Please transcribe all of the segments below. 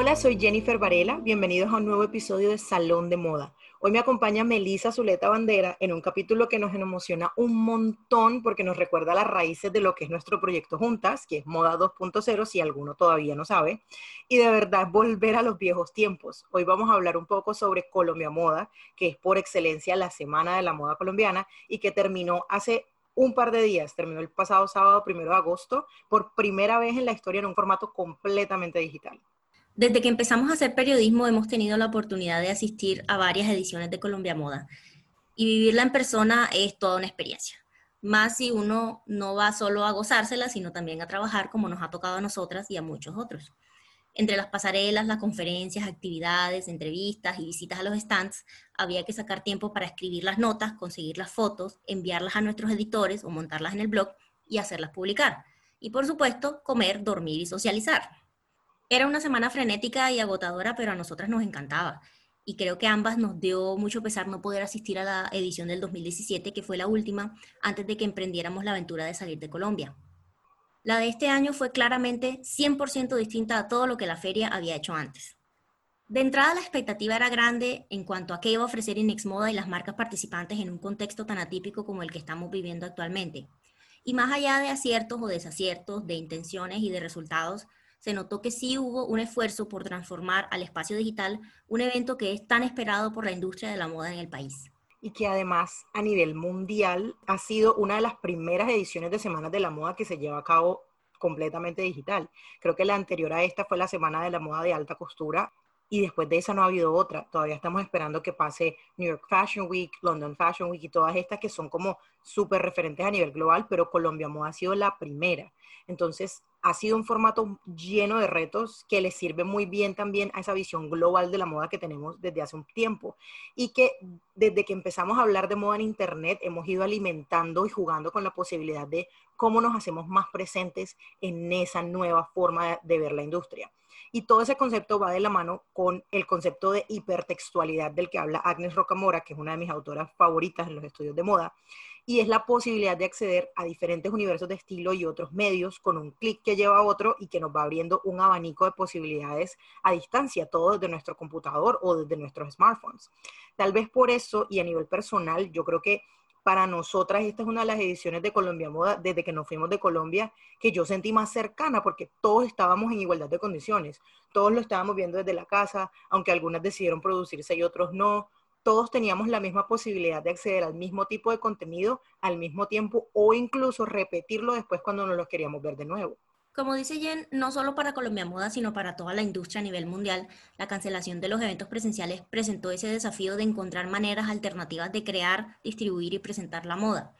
Hola, soy Jennifer Varela. Bienvenidos a un nuevo episodio de Salón de Moda. Hoy me acompaña Melisa Zuleta Bandera en un capítulo que nos emociona un montón porque nos recuerda las raíces de lo que es nuestro proyecto Juntas, que es Moda 2.0, si alguno todavía no sabe, y de verdad volver a los viejos tiempos. Hoy vamos a hablar un poco sobre Colombia Moda, que es por excelencia la Semana de la Moda Colombiana y que terminó hace un par de días, terminó el pasado sábado primero de agosto, por primera vez en la historia en un formato completamente digital. Desde que empezamos a hacer periodismo hemos tenido la oportunidad de asistir a varias ediciones de Colombia Moda y vivirla en persona es toda una experiencia. Más si uno no va solo a gozársela, sino también a trabajar como nos ha tocado a nosotras y a muchos otros. Entre las pasarelas, las conferencias, actividades, entrevistas y visitas a los stands, había que sacar tiempo para escribir las notas, conseguir las fotos, enviarlas a nuestros editores o montarlas en el blog y hacerlas publicar. Y por supuesto, comer, dormir y socializar. Era una semana frenética y agotadora, pero a nosotras nos encantaba. Y creo que ambas nos dio mucho pesar no poder asistir a la edición del 2017, que fue la última, antes de que emprendiéramos la aventura de salir de Colombia. La de este año fue claramente 100% distinta a todo lo que la feria había hecho antes. De entrada, la expectativa era grande en cuanto a qué iba a ofrecer Inex Moda y las marcas participantes en un contexto tan atípico como el que estamos viviendo actualmente. Y más allá de aciertos o desaciertos, de intenciones y de resultados, se notó que sí hubo un esfuerzo por transformar al espacio digital un evento que es tan esperado por la industria de la moda en el país. Y que además a nivel mundial ha sido una de las primeras ediciones de Semanas de la Moda que se lleva a cabo completamente digital. Creo que la anterior a esta fue la Semana de la Moda de Alta Costura y después de esa no ha habido otra. Todavía estamos esperando que pase New York Fashion Week, London Fashion Week y todas estas que son como súper referentes a nivel global, pero Colombia Moda ha sido la primera. Entonces, ha sido un formato lleno de retos que le sirve muy bien también a esa visión global de la moda que tenemos desde hace un tiempo y que desde que empezamos a hablar de moda en Internet hemos ido alimentando y jugando con la posibilidad de cómo nos hacemos más presentes en esa nueva forma de ver la industria. Y todo ese concepto va de la mano con el concepto de hipertextualidad del que habla Agnes Rocamora, que es una de mis autoras favoritas en los estudios de moda, y es la posibilidad de acceder a diferentes universos de estilo y otros medios con un clic que lleva a otro y que nos va abriendo un abanico de posibilidades a distancia, todo desde nuestro computador o desde nuestros smartphones. Tal vez por eso y a nivel personal, yo creo que para nosotras esta es una de las ediciones de Colombia Moda desde que nos fuimos de Colombia que yo sentí más cercana porque todos estábamos en igualdad de condiciones, todos lo estábamos viendo desde la casa, aunque algunas decidieron producirse y otros no, todos teníamos la misma posibilidad de acceder al mismo tipo de contenido al mismo tiempo o incluso repetirlo después cuando no lo queríamos ver de nuevo. Como dice Jen, no solo para Colombia Moda, sino para toda la industria a nivel mundial, la cancelación de los eventos presenciales presentó ese desafío de encontrar maneras alternativas de crear, distribuir y presentar la moda.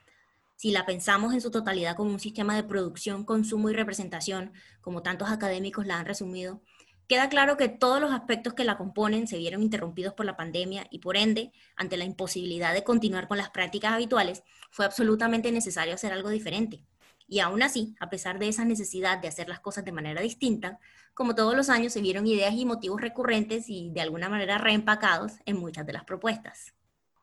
Si la pensamos en su totalidad como un sistema de producción, consumo y representación, como tantos académicos la han resumido, queda claro que todos los aspectos que la componen se vieron interrumpidos por la pandemia y por ende, ante la imposibilidad de continuar con las prácticas habituales, fue absolutamente necesario hacer algo diferente. Y aún así, a pesar de esa necesidad de hacer las cosas de manera distinta, como todos los años se vieron ideas y motivos recurrentes y de alguna manera reempacados en muchas de las propuestas.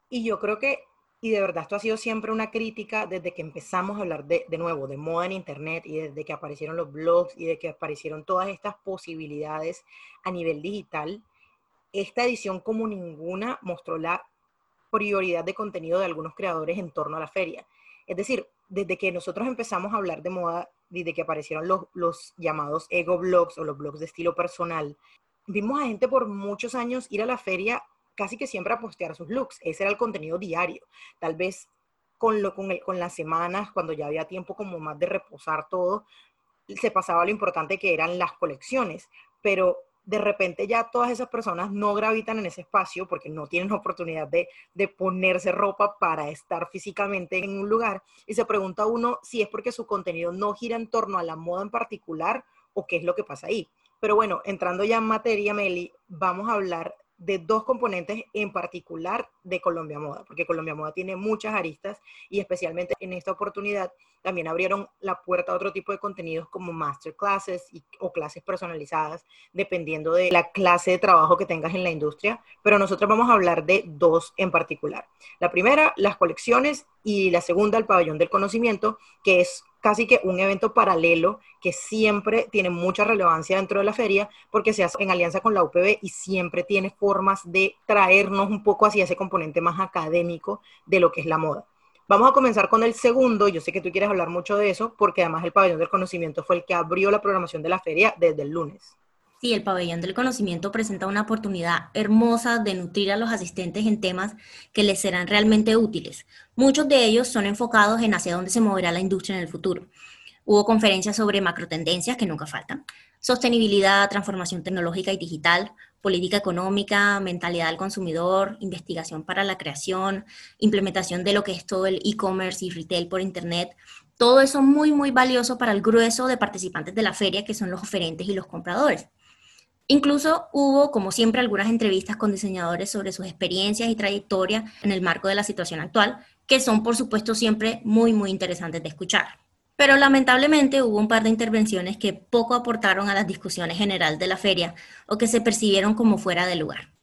Y yo creo que, y de verdad esto ha sido siempre una crítica desde que empezamos a hablar de, de nuevo de moda en Internet y desde que aparecieron los blogs y de que aparecieron todas estas posibilidades a nivel digital, esta edición como ninguna mostró la prioridad de contenido de algunos creadores en torno a la feria. Es decir, desde que nosotros empezamos a hablar de moda, desde que aparecieron los, los llamados ego blogs o los blogs de estilo personal, vimos a gente por muchos años ir a la feria casi que siempre a postear sus looks. Ese era el contenido diario. Tal vez con, lo, con, el, con las semanas, cuando ya había tiempo como más de reposar todo, se pasaba lo importante que eran las colecciones. Pero de repente ya todas esas personas no gravitan en ese espacio porque no tienen oportunidad de, ponerse ropa para estar físicamente en un lugar. Y se pregunta uno si es porque su contenido no gira en torno a la moda en particular o qué es lo que pasa ahí. Pero bueno, entrando ya en materia, Meli, vamos a hablar de dos componentes en particular de Colombia Moda, porque Colombia Moda tiene muchas aristas y especialmente en esta oportunidad también abrieron la puerta a otro tipo de contenidos como masterclasses y, o clases personalizadas, dependiendo de la clase de trabajo que tengas en la industria, pero nosotros vamos a hablar de dos en particular. La primera, las colecciones y la segunda, el pabellón del conocimiento, que es casi que un evento paralelo que siempre tiene mucha relevancia dentro de la feria porque se hace en alianza con la UPB y siempre tiene formas de traernos un poco hacia ese componente más académico de lo que es la moda. Vamos a comenzar con el segundo, yo sé que tú quieres hablar mucho de eso porque además el pabellón del conocimiento fue el que abrió la programación de la feria desde el lunes. Sí, el pabellón del conocimiento presenta una oportunidad hermosa de nutrir a los asistentes en temas que les serán realmente útiles. Muchos de ellos son enfocados en hacia dónde se moverá la industria en el futuro. Hubo conferencias sobre macrotendencias, que nunca faltan, sostenibilidad, transformación tecnológica y digital, política económica, mentalidad del consumidor, investigación para la creación, implementación de lo que es todo el e-commerce y retail por Internet. Todo eso muy, muy valioso para el grueso de participantes de la feria, que son los oferentes y los compradores. Incluso hubo, como siempre, algunas entrevistas con diseñadores sobre sus experiencias y trayectoria en el marco de la situación actual, que son, por supuesto, siempre muy, muy interesantes de escuchar. Pero lamentablemente hubo un par de intervenciones que poco aportaron a las discusiones general de la feria o que se percibieron como fuera de lugar.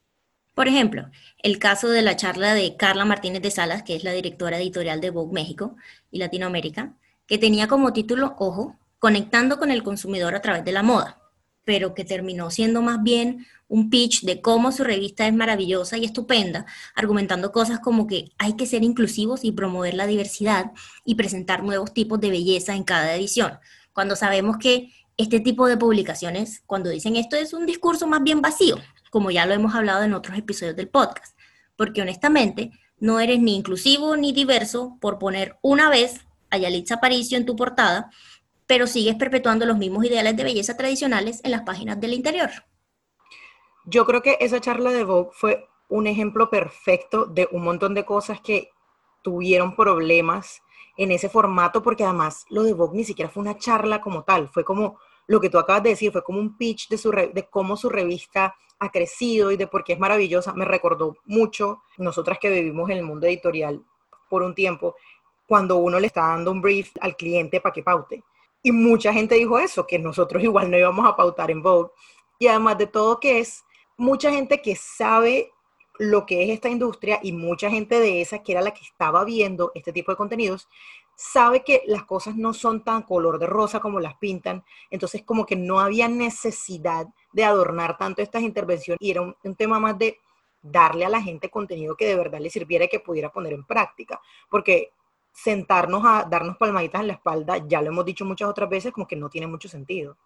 Por ejemplo, el caso de la charla de Carla Martínez de Salas, que es la directora editorial de Vogue México y Latinoamérica, que tenía como título, ojo, Conectando con el consumidor a través de la moda pero que terminó siendo más bien un pitch de cómo su revista es maravillosa y estupenda, argumentando cosas como que hay que ser inclusivos y promover la diversidad y presentar nuevos tipos de belleza en cada edición, cuando sabemos que este tipo de publicaciones, cuando dicen esto, es un discurso más bien vacío, como ya lo hemos hablado en otros episodios del podcast, porque honestamente no eres ni inclusivo ni diverso por poner una vez a Yalitza Aparicio en tu portada, pero sigues perpetuando los mismos ideales de belleza tradicionales en las páginas del interior. Yo creo que esa charla de Vogue fue un ejemplo perfecto de un montón de cosas que tuvieron problemas en ese formato, porque además lo de Vogue ni siquiera fue una charla como tal, fue como lo que tú acabas de decir, fue como un pitch de, su de cómo su revista ha crecido y de por qué es maravillosa. Me recordó mucho, nosotras que vivimos en el mundo editorial por un tiempo, cuando uno le está dando un brief al cliente para que paute. Y mucha gente dijo eso, que nosotros igual no íbamos a pautar en Vogue. Y además de todo que es mucha gente que sabe lo que es esta industria y mucha gente de esa que era la que estaba viendo este tipo de contenidos, sabe que las cosas no son tan color de rosa como las pintan, entonces como que no había necesidad de adornar tanto estas intervenciones y era un, tema más de darle a la gente contenido que de verdad le sirviera y que pudiera poner en práctica, porque sentarnos a darnos palmaditas en la espalda, ya lo hemos dicho muchas otras veces, como que no tiene mucho sentido.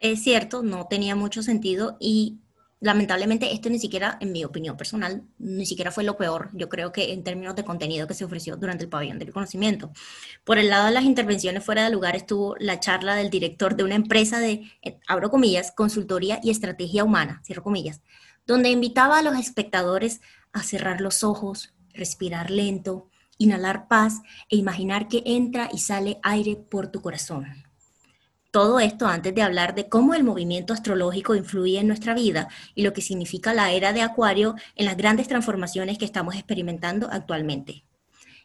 Es cierto, no tenía mucho sentido y lamentablemente esto ni siquiera, en mi opinión personal, ni siquiera fue lo peor, yo creo que en términos de contenido que se ofreció durante el pabellón del conocimiento. Por el lado de las intervenciones fuera de lugar estuvo la charla del director de una empresa de, eh, abro comillas, consultoría y estrategia humana, cierro comillas, donde invitaba a los espectadores a cerrar los ojos, respirar lento, inhalar paz e imaginar que entra y sale aire por tu corazón. Todo esto antes de hablar de cómo el movimiento astrológico influye en nuestra vida y lo que significa la era de Acuario en las grandes transformaciones que estamos experimentando actualmente.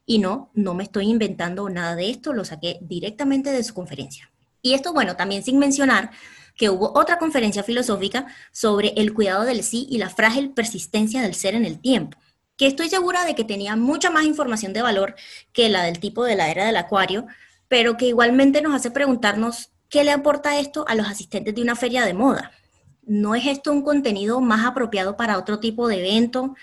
Y no, no me estoy inventando nada de esto, lo saqué directamente de su conferencia. Y esto, bueno, también sin mencionar que hubo otra conferencia filosófica sobre el cuidado del sí y la frágil persistencia del ser en el tiempo que estoy segura de que tenía mucha más información de valor que la del tipo de la era del acuario, pero que igualmente nos hace preguntarnos qué le aporta esto a los asistentes de una feria de moda. ¿No es esto un contenido más apropiado para otro tipo de evento?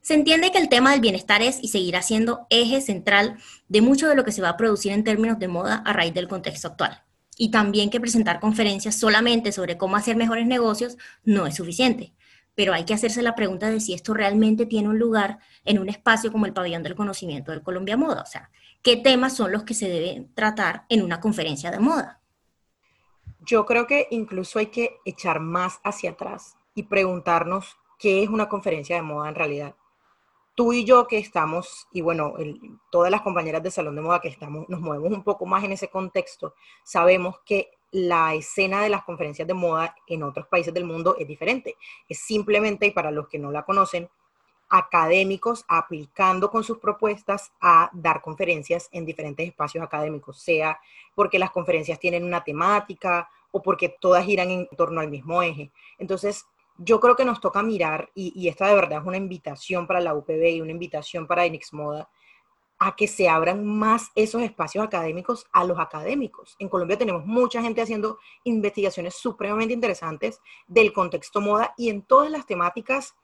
Se entiende que el tema del bienestar es y seguirá siendo eje central de mucho de lo que se va a producir en términos de moda a raíz del contexto actual. Y también que presentar conferencias solamente sobre cómo hacer mejores negocios no es suficiente pero hay que hacerse la pregunta de si esto realmente tiene un lugar en un espacio como el pabellón del conocimiento del Colombia Moda. O sea, ¿qué temas son los que se deben tratar en una conferencia de moda? Yo creo que incluso hay que echar más hacia atrás y preguntarnos qué es una conferencia de moda en realidad. Tú y yo que estamos, y bueno, todas las compañeras de Salón de Moda que estamos, nos movemos un poco más en ese contexto, sabemos que la escena de las conferencias de moda en otros países del mundo es diferente. Es simplemente, y para los que no la conocen, académicos aplicando con sus propuestas a dar conferencias en diferentes espacios académicos, sea porque las conferencias tienen una temática o porque todas giran en torno al mismo eje. Entonces, yo creo que nos toca mirar, y, esta de verdad es una invitación para la UPB y una invitación para Enix Moda, a que se abran más esos espacios académicos a los académicos. En Colombia tenemos mucha gente haciendo investigaciones supremamente interesantes del contexto moda y en todas las temáticas,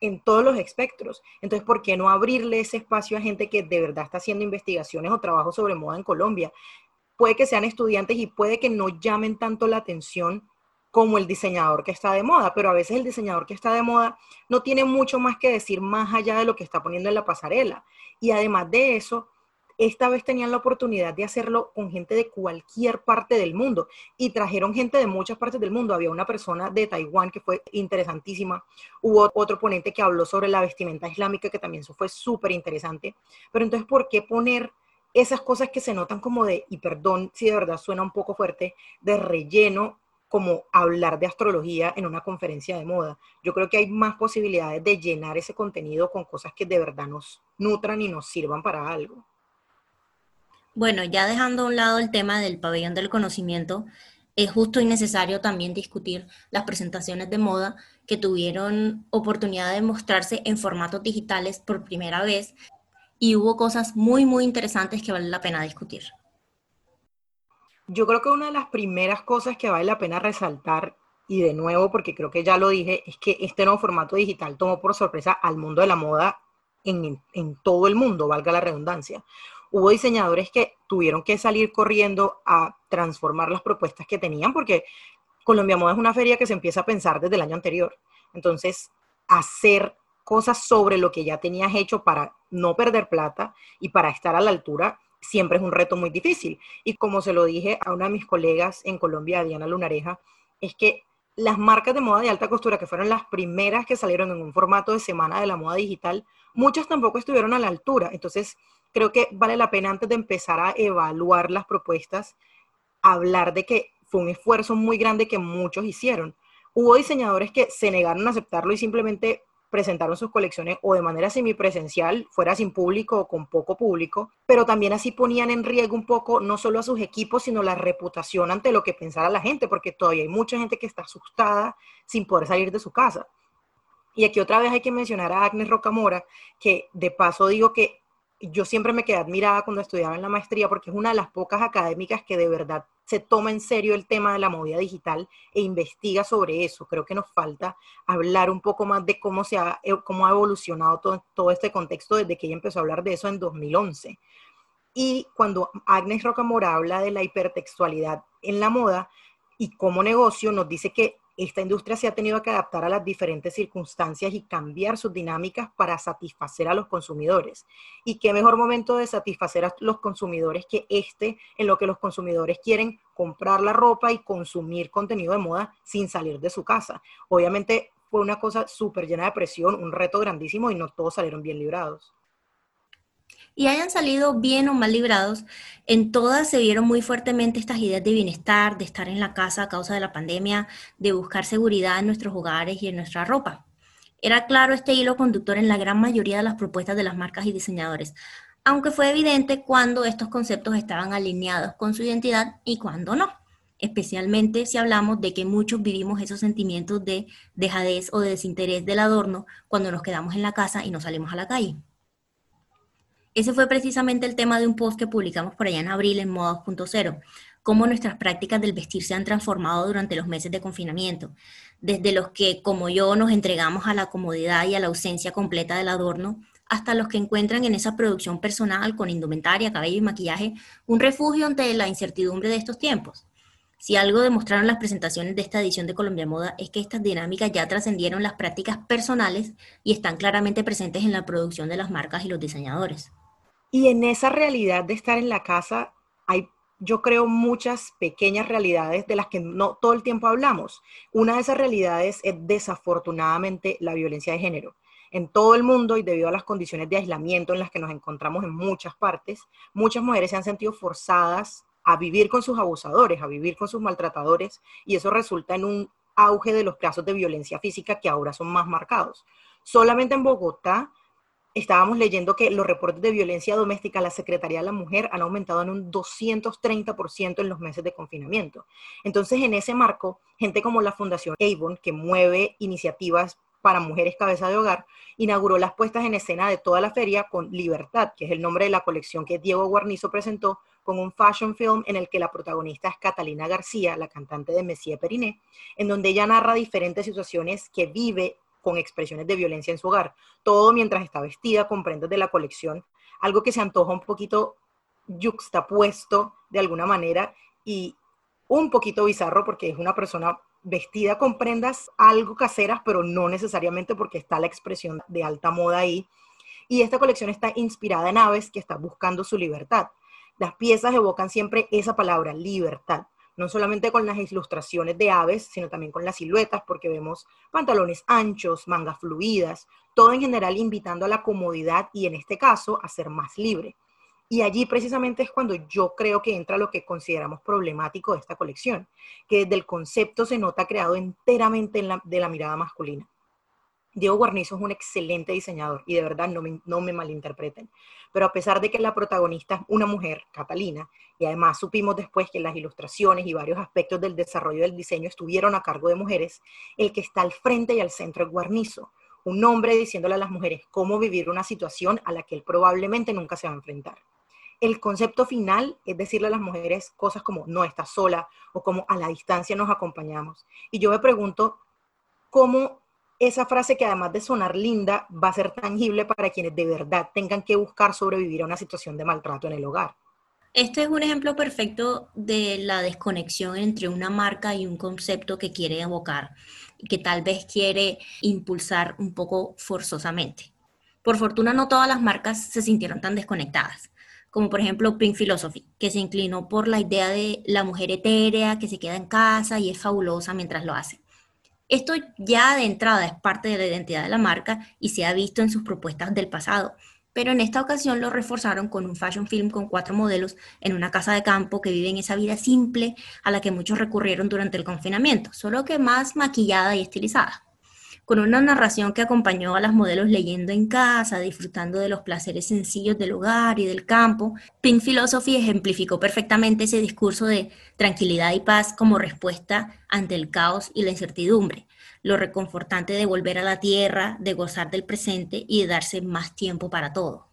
en todos los espectros. Entonces, ¿por qué no abrirle ese espacio a gente que de verdad está haciendo investigaciones o trabajos sobre moda en Colombia? Puede que sean estudiantes y puede que no llamen tanto la atención como el diseñador que está de moda, pero a veces el diseñador que está de moda no tiene mucho más que decir más allá de lo que está poniendo en la pasarela. Y además de eso, esta vez tenían la oportunidad de hacerlo con gente de cualquier parte del mundo y trajeron gente de muchas partes del mundo. Había una persona de Taiwán que fue interesantísima. Hubo otro ponente que habló sobre la vestimenta islámica que también fue súper interesante. Pero entonces, ¿por qué poner esas cosas que se notan como de, y perdón si de verdad suena un poco fuerte, de relleno como hablar de astrología en una conferencia de moda. Yo creo que hay más posibilidades de llenar ese contenido con cosas que de verdad nos nutran y nos sirvan para algo. Bueno, ya dejando a un lado el tema del pabellón del conocimiento, es justo y necesario también discutir las presentaciones de moda que tuvieron oportunidad de mostrarse en formatos digitales por primera vez y hubo cosas muy, muy interesantes que vale la pena discutir. Yo creo que una de las primeras cosas que vale la pena resaltar, y de nuevo porque creo que ya lo dije, es que este nuevo formato digital tomó por sorpresa al mundo de la moda en, en todo el mundo, valga la redundancia. Hubo diseñadores que tuvieron que salir corriendo a transformar las propuestas que tenían porque Colombia Moda es una feria que se empieza a pensar desde el año anterior. Entonces, hacer cosas sobre lo que ya tenías hecho para no perder plata y para estar a la altura siempre es un reto muy difícil. Y como se lo dije a una de mis colegas en Colombia, Diana Lunareja, es que las marcas de moda de alta costura, que fueron las primeras que salieron en un formato de semana de la moda digital, muchas tampoco estuvieron a la altura. Entonces, creo que vale la pena antes de empezar a evaluar las propuestas, hablar de que fue un esfuerzo muy grande que muchos hicieron. Hubo diseñadores que se negaron a aceptarlo y simplemente presentaron sus colecciones o de manera semipresencial, fuera sin público o con poco público, pero también así ponían en riesgo un poco no solo a sus equipos, sino la reputación ante lo que pensara la gente, porque todavía hay mucha gente que está asustada sin poder salir de su casa. Y aquí otra vez hay que mencionar a Agnes Rocamora, que de paso digo que yo siempre me quedé admirada cuando estudiaba en la maestría porque es una de las pocas académicas que de verdad se toma en serio el tema de la movida digital e investiga sobre eso. Creo que nos falta hablar un poco más de cómo, se ha, eh, cómo ha evolucionado todo, todo este contexto desde que ella empezó a hablar de eso en 2011. Y cuando Agnes Rocamora habla de la hipertextualidad en la moda y como negocio, nos dice que esta industria se ha tenido que adaptar a las diferentes circunstancias y cambiar sus dinámicas para satisfacer a los consumidores. Y qué mejor momento de satisfacer a los consumidores que este, en lo que los consumidores quieren comprar la ropa y consumir contenido de moda sin salir de su casa. Obviamente fue una cosa súper llena de presión, un reto grandísimo y no todos salieron bien librados y hayan salido bien o mal librados, en todas se vieron muy fuertemente estas ideas de bienestar, de estar en la casa a causa de la pandemia, de buscar seguridad en nuestros hogares y en nuestra ropa. Era claro este hilo conductor en la gran mayoría de las propuestas de las marcas y diseñadores, aunque fue evidente cuando estos conceptos estaban alineados con su identidad y cuando no, especialmente si hablamos de que muchos vivimos esos sentimientos de dejadez o de desinterés del adorno cuando nos quedamos en la casa y no salimos a la calle. Ese fue precisamente el tema de un post que publicamos por allá en abril en Moda 2.0, cómo nuestras prácticas del vestir se han transformado durante los meses de confinamiento, desde los que, como yo, nos entregamos a la comodidad y a la ausencia completa del adorno, hasta los que encuentran en esa producción personal con indumentaria, cabello y maquillaje un refugio ante la incertidumbre de estos tiempos. Si algo demostraron las presentaciones de esta edición de Colombia Moda es que estas dinámicas ya trascendieron las prácticas personales y están claramente presentes en la producción de las marcas y los diseñadores. Y en esa realidad de estar en la casa hay, yo creo, muchas pequeñas realidades de las que no todo el tiempo hablamos. Una de esas realidades es desafortunadamente la violencia de género. En todo el mundo y debido a las condiciones de aislamiento en las que nos encontramos en muchas partes, muchas mujeres se han sentido forzadas a vivir con sus abusadores, a vivir con sus maltratadores, y eso resulta en un auge de los casos de violencia física que ahora son más marcados. Solamente en Bogotá estábamos leyendo que los reportes de violencia doméstica a la Secretaría de la Mujer han aumentado en un 230% en los meses de confinamiento. Entonces, en ese marco, gente como la Fundación Avon, que mueve iniciativas para mujeres cabeza de hogar, inauguró las puestas en escena de toda la feria con Libertad, que es el nombre de la colección que Diego Guarnizo presentó, con un fashion film en el que la protagonista es Catalina García, la cantante de Messier Periné, en donde ella narra diferentes situaciones que vive con expresiones de violencia en su hogar, todo mientras está vestida con prendas de la colección, algo que se antoja un poquito yuxtapuesto de alguna manera y un poquito bizarro porque es una persona vestida con prendas algo caseras, pero no necesariamente porque está la expresión de alta moda ahí. Y esta colección está inspirada en aves que están buscando su libertad. Las piezas evocan siempre esa palabra, libertad, no solamente con las ilustraciones de aves, sino también con las siluetas, porque vemos pantalones anchos, mangas fluidas, todo en general invitando a la comodidad y en este caso a ser más libre. Y allí precisamente es cuando yo creo que entra lo que consideramos problemático de esta colección, que desde el concepto se nota creado enteramente de la mirada masculina. Diego Guarnizo es un excelente diseñador y de verdad no me, no me malinterpreten. Pero a pesar de que la protagonista es una mujer, Catalina, y además supimos después que las ilustraciones y varios aspectos del desarrollo del diseño estuvieron a cargo de mujeres, el que está al frente y al centro es Guarnizo, un hombre diciéndole a las mujeres cómo vivir una situación a la que él probablemente nunca se va a enfrentar el concepto final es decirle a las mujeres cosas como no estás sola o como a la distancia nos acompañamos. Y yo me pregunto cómo esa frase que además de sonar linda va a ser tangible para quienes de verdad tengan que buscar sobrevivir a una situación de maltrato en el hogar. Este es un ejemplo perfecto de la desconexión entre una marca y un concepto que quiere evocar y que tal vez quiere impulsar un poco forzosamente. Por fortuna no todas las marcas se sintieron tan desconectadas como por ejemplo Pink Philosophy, que se inclinó por la idea de la mujer etérea que se queda en casa y es fabulosa mientras lo hace. Esto ya de entrada es parte de la identidad de la marca y se ha visto en sus propuestas del pasado, pero en esta ocasión lo reforzaron con un fashion film con cuatro modelos en una casa de campo que viven esa vida simple a la que muchos recurrieron durante el confinamiento, solo que más maquillada y estilizada con una narración que acompañó a las modelos leyendo en casa, disfrutando de los placeres sencillos del hogar y del campo. Pink Philosophy ejemplificó perfectamente ese discurso de tranquilidad y paz como respuesta ante el caos y la incertidumbre, lo reconfortante de volver a la tierra, de gozar del presente y de darse más tiempo para todo.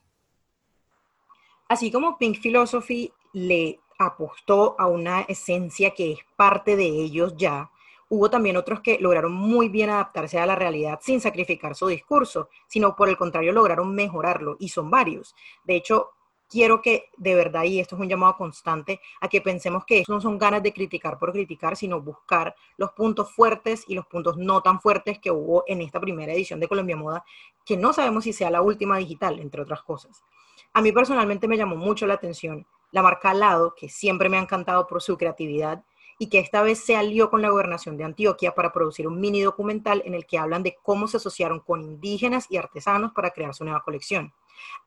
Así como Pink Philosophy le apostó a una esencia que es parte de ellos ya, hubo también otros que lograron muy bien adaptarse a la realidad sin sacrificar su discurso, sino por el contrario lograron mejorarlo, y son varios. De hecho, quiero que de verdad, y esto es un llamado constante, a que pensemos que no son ganas de criticar por criticar, sino buscar los puntos fuertes y los puntos no tan fuertes que hubo en esta primera edición de Colombia Moda, que no sabemos si sea la última digital, entre otras cosas. A mí personalmente me llamó mucho la atención la marca Alado, que siempre me ha encantado por su creatividad, y que esta vez se alió con la gobernación de Antioquia para producir un mini documental en el que hablan de cómo se asociaron con indígenas y artesanos para crear su nueva colección.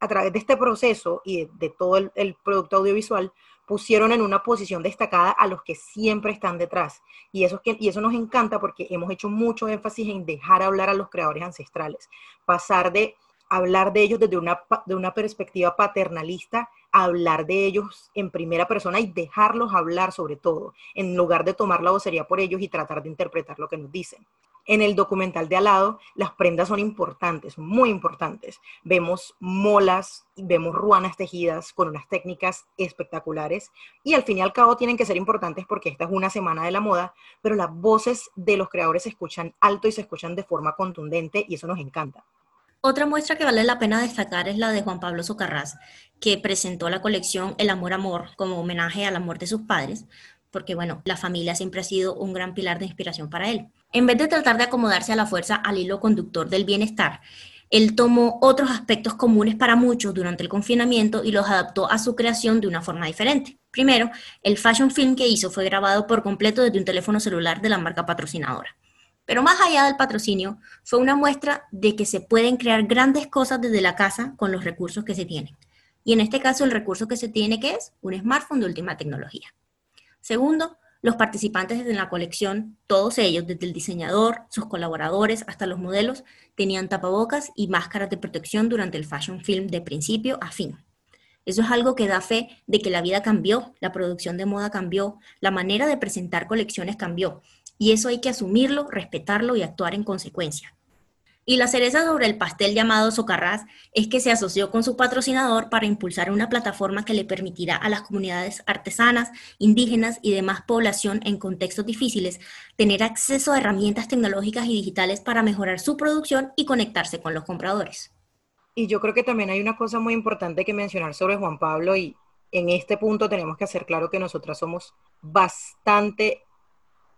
A través de este proceso y de, todo el, producto audiovisual, pusieron en una posición destacada a los que siempre están detrás. Y eso, y eso nos encanta porque hemos hecho mucho énfasis en dejar hablar a los creadores ancestrales, pasar de hablar de ellos desde una, de una perspectiva paternalista, hablar de ellos en primera persona y dejarlos hablar sobre todo, en lugar de tomar la vocería por ellos y tratar de interpretar lo que nos dicen. En el documental de al lado, las prendas son importantes, muy importantes. Vemos molas, vemos ruanas tejidas con unas técnicas espectaculares y al fin y al cabo tienen que ser importantes porque esta es una semana de la moda, pero las voces de los creadores se escuchan alto y se escuchan de forma contundente y eso nos encanta. Otra muestra que vale la pena destacar es la de Juan Pablo Socarrás, que presentó la colección El Amor Amor como homenaje al amor de sus padres, porque bueno, la familia siempre ha sido un gran pilar de inspiración para él. En vez de tratar de acomodarse a la fuerza al hilo conductor del bienestar, él tomó otros aspectos comunes para muchos durante el confinamiento y los adaptó a su creación de una forma diferente. Primero, el fashion film que hizo fue grabado por completo desde un teléfono celular de la marca patrocinadora. Pero más allá del patrocinio, fue una muestra de que se pueden crear grandes cosas desde la casa con los recursos que se tienen. Y en este caso el recurso que se tiene que es un smartphone de última tecnología. Segundo, los participantes en la colección, todos ellos, desde el diseñador, sus colaboradores hasta los modelos, tenían tapabocas y máscaras de protección durante el fashion film de principio a fin. Eso es algo que da fe de que la vida cambió, la producción de moda cambió, la manera de presentar colecciones cambió, y eso hay que asumirlo, respetarlo y actuar en consecuencia. Y la cereza sobre el pastel llamado Socarrás es que se asoció con su patrocinador para impulsar una plataforma que le permitirá a las comunidades artesanas, indígenas y demás población en contextos difíciles tener acceso a herramientas tecnológicas y digitales para mejorar su producción y conectarse con los compradores. Y yo creo que también hay una cosa muy importante que mencionar sobre Juan Pablo y en este punto tenemos que hacer claro que nosotras somos bastante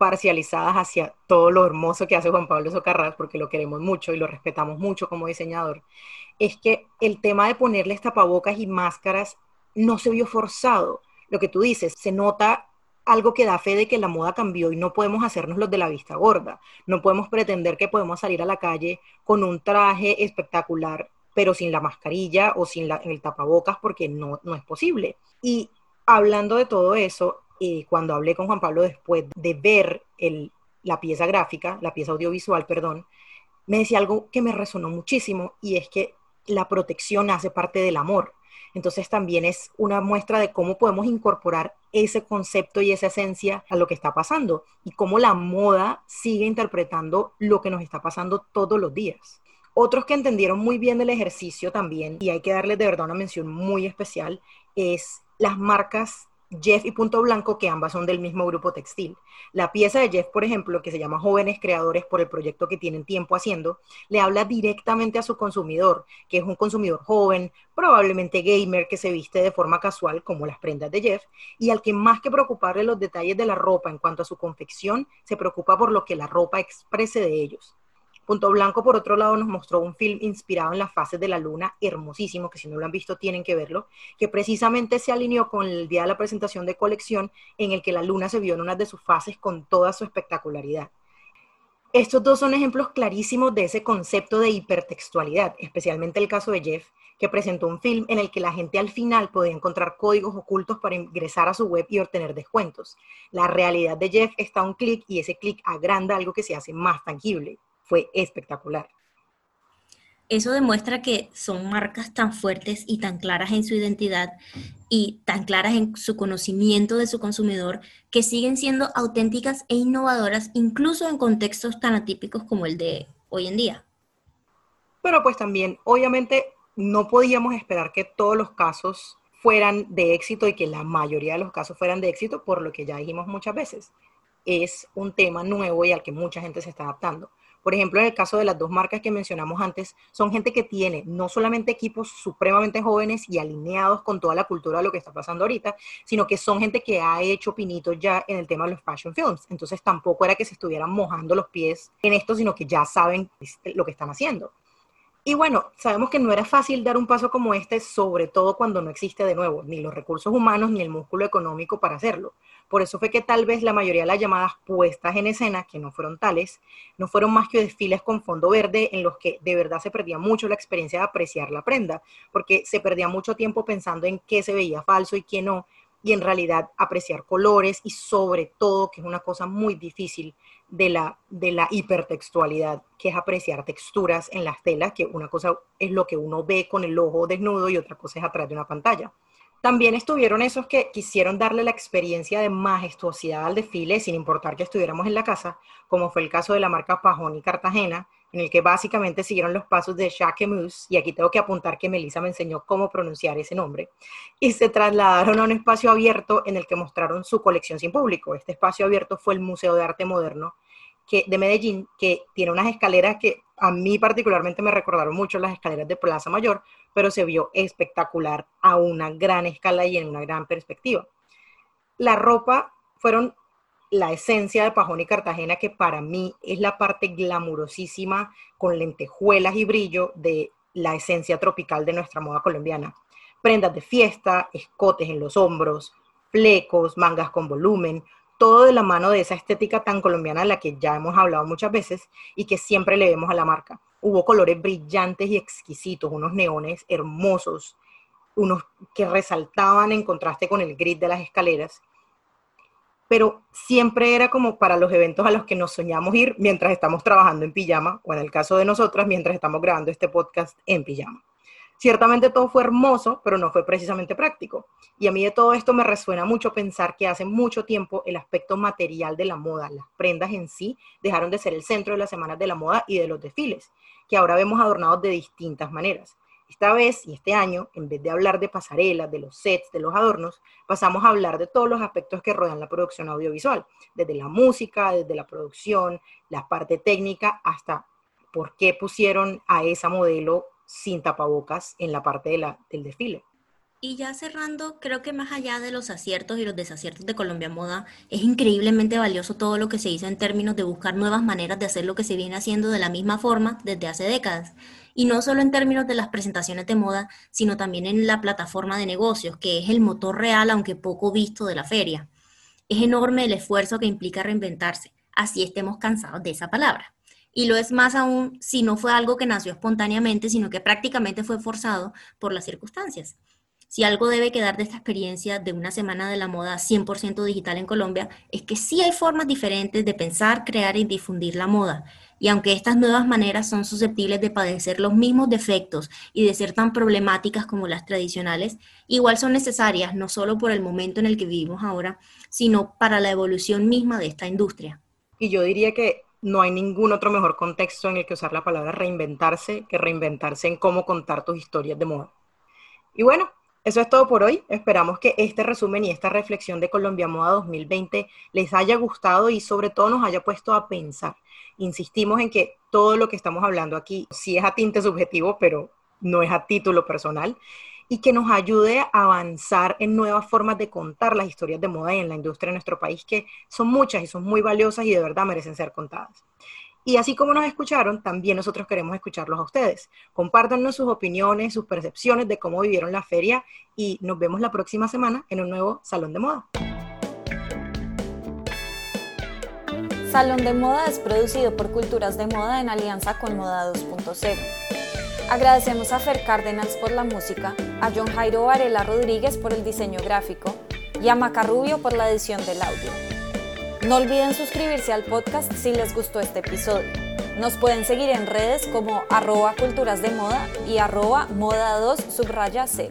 parcializadas hacia todo lo hermoso que hace Juan Pablo Socarrás, porque lo queremos mucho y lo respetamos mucho como diseñador, es que el tema de ponerles tapabocas y máscaras no se vio forzado. Lo que tú dices, se nota algo que da fe de que la moda cambió y no podemos hacernos los de la vista gorda. No podemos pretender que podemos salir a la calle con un traje espectacular, pero sin la mascarilla o sin el tapabocas, porque no, no es posible. Y hablando de todo eso, eh, cuando hablé con Juan Pablo después de ver la pieza gráfica, la pieza audiovisual, perdón, me decía algo que me resonó muchísimo y es que la protección hace parte del amor. Entonces también es una muestra de cómo podemos incorporar ese concepto y esa esencia a lo que está pasando y cómo la moda sigue interpretando lo que nos está pasando todos los días. Otros que entendieron muy bien el ejercicio también, y hay que darles de verdad una mención muy especial, es las marcas Jeff y Punto Blanco, que ambas son del mismo grupo textil. La pieza de Jeff, por ejemplo, que se llama Jóvenes Creadores por el proyecto que tienen tiempo haciendo, le habla directamente a su consumidor, que es un consumidor joven, probablemente gamer, que se viste de forma casual, como las prendas de Jeff, y al que más que preocuparle los detalles de la ropa en cuanto a su confección, se preocupa por lo que la ropa exprese de ellos. Punto Blanco, por otro lado, nos mostró un film inspirado en las fases de la luna, hermosísimo, que si no lo han visto tienen que verlo, que precisamente se alineó con el día de la presentación de colección en el que la luna se vio en una de sus fases con toda su espectacularidad. Estos dos son ejemplos clarísimos de ese concepto de hipertextualidad, especialmente el caso de Jeff, que presentó un film en el que la gente al final podía encontrar códigos ocultos para ingresar a su web y obtener descuentos. La realidad de Jeff está a un clic y ese clic agranda algo que se hace más tangible fue espectacular. Eso demuestra que son marcas tan fuertes y tan claras en su identidad y tan claras en su conocimiento de su consumidor que siguen siendo auténticas e innovadoras incluso en contextos tan atípicos como el de hoy en día. Pero pues también, obviamente, no podíamos esperar que todos los casos fueran de éxito y que la mayoría de los casos fueran de éxito, por lo que ya dijimos muchas veces. Es un tema nuevo y al que mucha gente se está adaptando. Por ejemplo, en el caso de las dos marcas que mencionamos antes, son gente que tiene no solamente equipos supremamente jóvenes y alineados con toda la cultura de lo que está pasando ahorita, sino que son gente que ha hecho pinitos ya en el tema de los fashion films. Entonces tampoco era que se estuvieran mojando los pies en esto, sino que ya saben lo que están haciendo. Y bueno, sabemos que no era fácil dar un paso como este, sobre todo cuando no existe de nuevo ni los recursos humanos ni el músculo económico para hacerlo. Por eso fue que tal vez la mayoría de las llamadas puestas en escena, que no fueron tales, no fueron más que desfiles con fondo verde en los que de verdad se perdía mucho la experiencia de apreciar la prenda, porque se perdía mucho tiempo pensando en qué se veía falso y qué no, y en realidad apreciar colores y sobre todo, que es una cosa muy difícil de la, de la hipertextualidad, que es apreciar texturas en las telas, que una cosa es lo que uno ve con el ojo desnudo y otra cosa es atrás de una pantalla. También estuvieron esos que quisieron darle la experiencia de majestuosidad al desfile sin importar que estuviéramos en la casa, como fue el caso de la marca Pajón y Cartagena, en el que básicamente siguieron los pasos de Jacquemus, y aquí tengo que apuntar que Melissa me enseñó cómo pronunciar ese nombre, y se trasladaron a un espacio abierto en el que mostraron su colección sin público. Este espacio abierto fue el Museo de Arte Moderno que, de Medellín, que tiene unas escaleras que a mí particularmente me recordaron mucho las escaleras de Plaza Mayor, pero se vio espectacular a una gran escala y en una gran perspectiva. La ropa fueron la esencia de Pajón y Cartagena, que para mí es la parte glamurosísima, con lentejuelas y brillo de la esencia tropical de nuestra moda colombiana. Prendas de fiesta, escotes en los hombros, flecos, mangas con volumen, todo de la mano de esa estética tan colombiana de la que ya hemos hablado muchas veces y que siempre le vemos a la marca. Hubo colores brillantes y exquisitos, unos neones hermosos, unos que resaltaban en contraste con el gris de las escaleras. pero siempre era como para los eventos a los que nos soñamos ir mientras estamos trabajando en pijama, o en el caso de nosotras, mientras estamos grabando este podcast en pijama. Ciertamente todo fue hermoso, pero no fue precisamente práctico. Y a mí de todo esto me resuena mucho pensar que hace mucho tiempo el aspecto material de la moda, las prendas en sí, dejaron de ser el centro de las semanas de la moda y de los desfiles, que ahora vemos adornados de distintas maneras. Esta vez y este año, en vez de hablar de pasarelas, de los sets, de los adornos, pasamos a hablar de todos los aspectos que rodean la producción audiovisual, desde la música, desde la producción, la parte técnica, hasta por qué pusieron a esa modelo sin tapabocas en la parte de la, del desfile. Y ya cerrando, creo que más allá de los aciertos y los desaciertos de Colombia Moda, es increíblemente valioso todo lo que se hizo en términos de buscar nuevas maneras de hacer lo que se viene haciendo de la misma forma desde hace décadas. Y no solo en términos de las presentaciones de moda, sino también en la plataforma de negocios, que es el motor real, aunque poco visto, de la feria. Es enorme el esfuerzo que implica reinventarse, así estemos cansados de esa palabra. Y lo es más aún si no fue algo que nació espontáneamente, sino que prácticamente fue forzado por las circunstancias. Si algo debe quedar de esta experiencia de una semana de la moda 100% digital en Colombia, es que sí hay formas diferentes de pensar, crear y difundir la moda. Y aunque estas nuevas maneras son susceptibles de padecer los mismos defectos y de ser tan problemáticas como las tradicionales, igual son necesarias no solo por el momento en el que vivimos ahora, sino para la evolución misma de esta industria. Y yo diría que no hay ningún otro mejor contexto en el que usar la palabra reinventarse que reinventarse en cómo contar tus historias de moda. Y bueno, eso es todo por hoy. Esperamos que este resumen y esta reflexión de Colombia Moda 2020 les haya gustado y sobre todo nos haya puesto a pensar. Insistimos en que todo lo que estamos hablando aquí sí es a tinte subjetivo, pero no es a título personal y que nos ayude a avanzar en nuevas formas de contar las historias de moda en la industria de nuestro país, que son muchas y son muy valiosas y de verdad merecen ser contadas. Y así como nos escucharon, también nosotros queremos escucharlos a ustedes. Compártanos sus opiniones, sus percepciones de cómo vivieron la feria y nos vemos la próxima semana en un nuevo Salón de Moda. Salón de Moda es producido por Culturas de Moda en alianza con Moda 2.0. Agradecemos a Fer Cárdenas por la música, a John Jairo Varela Rodríguez por el diseño gráfico y a Macarrubio por la edición del audio. No olviden suscribirse al podcast si les gustó este episodio. Nos pueden seguir en redes como arroba culturas de moda y arroba moda 2 subraya 0.